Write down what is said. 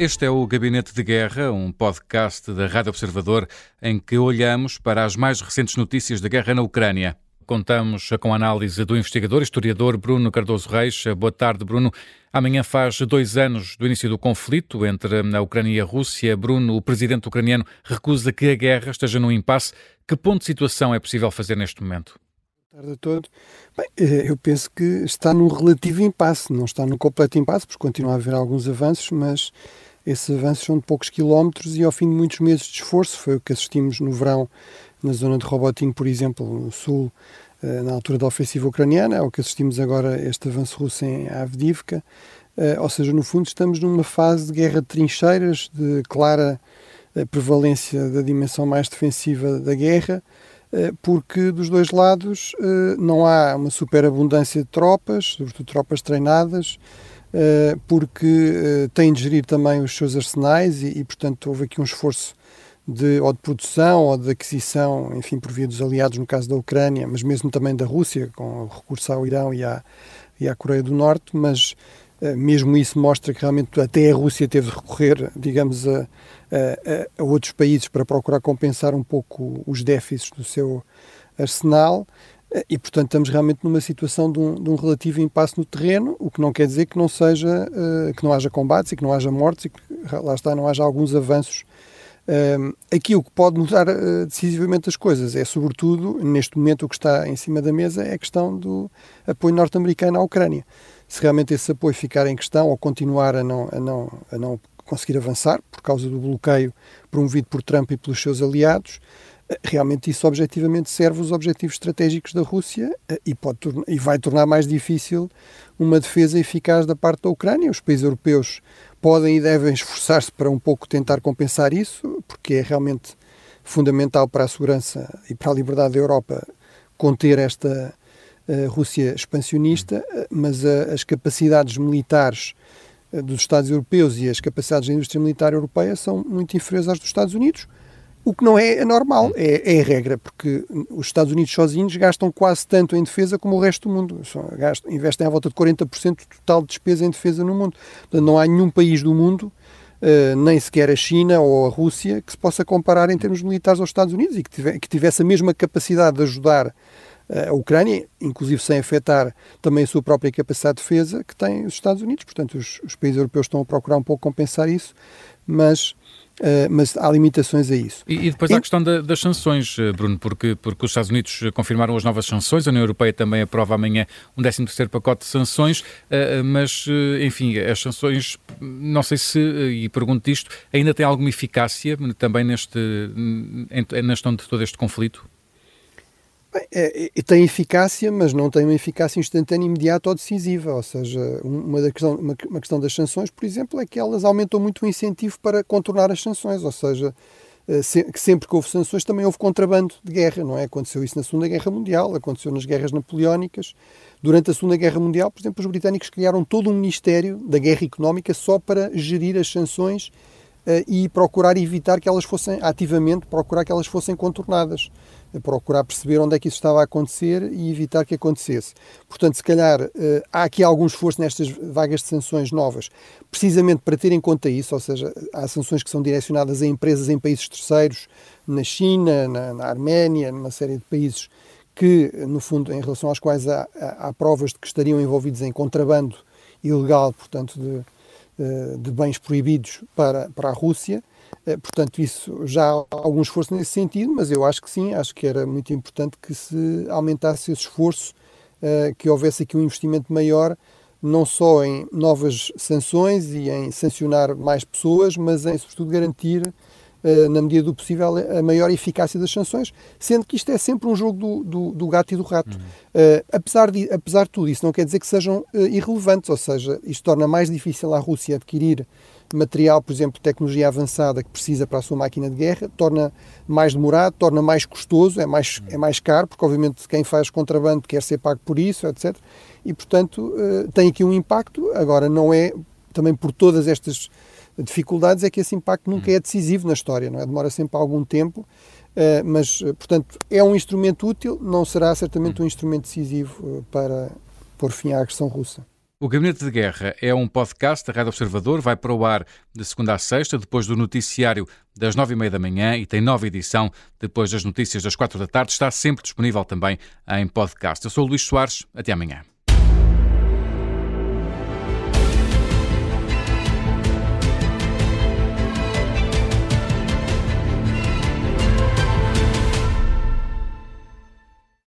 Este é o Gabinete de Guerra, um podcast da Rádio Observador em que olhamos para as mais recentes notícias da guerra na Ucrânia. Contamos com a análise do investigador historiador Bruno Cardoso Reis. Boa tarde, Bruno. Amanhã faz dois anos do início do conflito entre a Ucrânia e a Rússia. Bruno, o presidente ucraniano, recusa que a guerra esteja num impasse. Que ponto de situação é possível fazer neste momento? Boa tarde a todos. Bem, eh, eu penso que está num relativo impasse, não está num completo impasse, porque continua a haver alguns avanços, mas esses avanços são de poucos quilómetros e ao fim de muitos meses de esforço, foi o que assistimos no verão na zona de Robotin, por exemplo, no sul, eh, na altura da ofensiva ucraniana, é o que assistimos agora este avanço russo em Avdivka, eh, ou seja, no fundo estamos numa fase de guerra de trincheiras, de clara eh, prevalência da dimensão mais defensiva da guerra, porque dos dois lados não há uma superabundância de tropas, sobretudo tropas treinadas, porque eh, têm de gerir também os seus arsenais e, e, portanto, houve aqui um esforço de, ou de produção ou de aquisição, enfim, por via dos aliados, no caso da Ucrânia, mas mesmo também da Rússia, com recurso ao Irão e à, e à Coreia do Norte, mas uh, mesmo isso mostra que realmente até a Rússia teve de recorrer, digamos, a, a, a outros países para procurar compensar um pouco os déficits do seu arsenal. E, portanto, estamos realmente numa situação de um, de um, relativo impasse no terreno, o que não quer dizer que não seja, uh, que não haja combates e que não haja mortes e que, lá está, não haja alguns avanços. Uh, aqui o que pode mudar uh, decisivamente as coisas é, sobretudo, neste momento o que está em cima da mesa é a questão do apoio norte-americano à Ucrânia. Se realmente esse apoio ficar em questão ou continuar a não, a não, a não conseguir avançar por causa do bloqueio promovido por Trump e pelos seus aliados, realmente isso objetivamente serve os objetivos estratégicos da Rússia eh, e, pode, e vai tornar mais difícil uma defesa eficaz da parte da Ucrânia. Os países europeus podem e devem esforçar-se para um pouco tentar compensar isso, porque é realmente fundamental para a segurança e para a liberdade da Europa conter esta uh, Rússia expansionista, eh, mas uh, as capacidades militares dos Estados europeus e as capacidades da indústria militar europeia são muito inferiores às dos Estados Unidos o que não é normal, é, é a regra, porque os Estados Unidos sozinhos gastam quase tanto em defesa como o resto do mundo. Gastam, investem à volta de 40% do total de despesa em defesa no mundo. Portanto, não há nenhum país do mundo, uh, nem sequer a China ou a Rússia, que se possa comparar em termos militares aos Estados Unidos e que, tive, que tivesse a mesma capacidade de ajudar uh, a Ucrânia, inclusive sem afetar também a sua própria capacidade de defesa, que tem os Estados Unidos. Portanto, os, os países europeus estão a procurar um pouco compensar isso, mas Uh, mas há limitações a isso. E, e depois e... há a questão da, das sanções, eh, Bruno, porque, porque os Estados Unidos confirmaram as novas sanções, a União Europeia também aprova amanhã um 13º pacote de sanções, uh, mas, uh, enfim, as sanções, não sei se, e pergunto isto, ainda tem alguma eficácia também neste, na gestão de todo este conflito? É, é, tem eficácia, mas não tem uma eficácia instantânea, imediata ou decisiva. Ou seja, uma, da questão, uma, uma, questão das sanções, por exemplo, é que elas aumentam muito o incentivo para contornar as sanções. Ou seja, eh, que sempre que houve sanções também houve contrabando de guerra, não é? Aconteceu isso na Segunda Guerra Mundial, aconteceu nas guerras napoleónicas. Durante a Segunda Guerra Mundial, por exemplo, os britânicos criaram todo um ministério da guerra económica só para gerir as sanções uh, e procurar evitar que elas fossem, ativamente, procurar que elas fossem contornadas procurar perceber onde é que isso estava a acontecer e evitar que acontecesse. Portanto, se calhar eh, há aqui algum esforço nestas vagas de sanções novas, precisamente para ter em conta isso, ou seja, há sanções que são direcionadas a empresas em países terceiros, na China, na, na Arménia, numa série de países que, no fundo, em relação aos quais há, há, há provas de que estariam envolvidos em contrabando ilegal, portanto, de, eh, de bens proibidos para, para a Rússia. Eh, portanto, isso já há algum esforço nesse sentido, mas eu acho que sim, acho que era muito importante que se aumentasse esse esforço, eh, que houvesse aqui um investimento maior, não só em novas sanções e em sancionar mais pessoas, mas em, sobretudo, garantir, eh, na medida do possível, a maior eficácia das sanções, sendo que isto é sempre um jogo do, do, do gato e do rato. Uhum. apesar, de, apesar de tudo, isso não quer dizer que sejam irrelevantes, ou seja, isto torna mais difícil à Rússia adquirir material, por exemplo, tecnologia avançada que precisa para a sua máquina de guerra, torna mais demorado, torna mais custoso, é mais, é mais caro, porque obviamente quem faz contrabando quer ser pago por isso, etc. E, portanto, eh, tem aqui um impacto. Agora, não é, também por todas estas dificuldades, é que esse impacto nunca é decisivo na história, não é? Demora sempre algum tempo, eh, mas, eh, portanto, é um instrumento útil, não será certamente um instrumento decisivo para pôr fim à agressão russa. O Gabinete de Guerra é um podcast da Rádio Observador, vai para o ar de segunda a sexta, depois do noticiário das nove e meia da manhã e tem nova edição depois das notícias das quatro da tarde. Está sempre disponível também em podcast. Eu sou o Luís Soares. Até amanhã.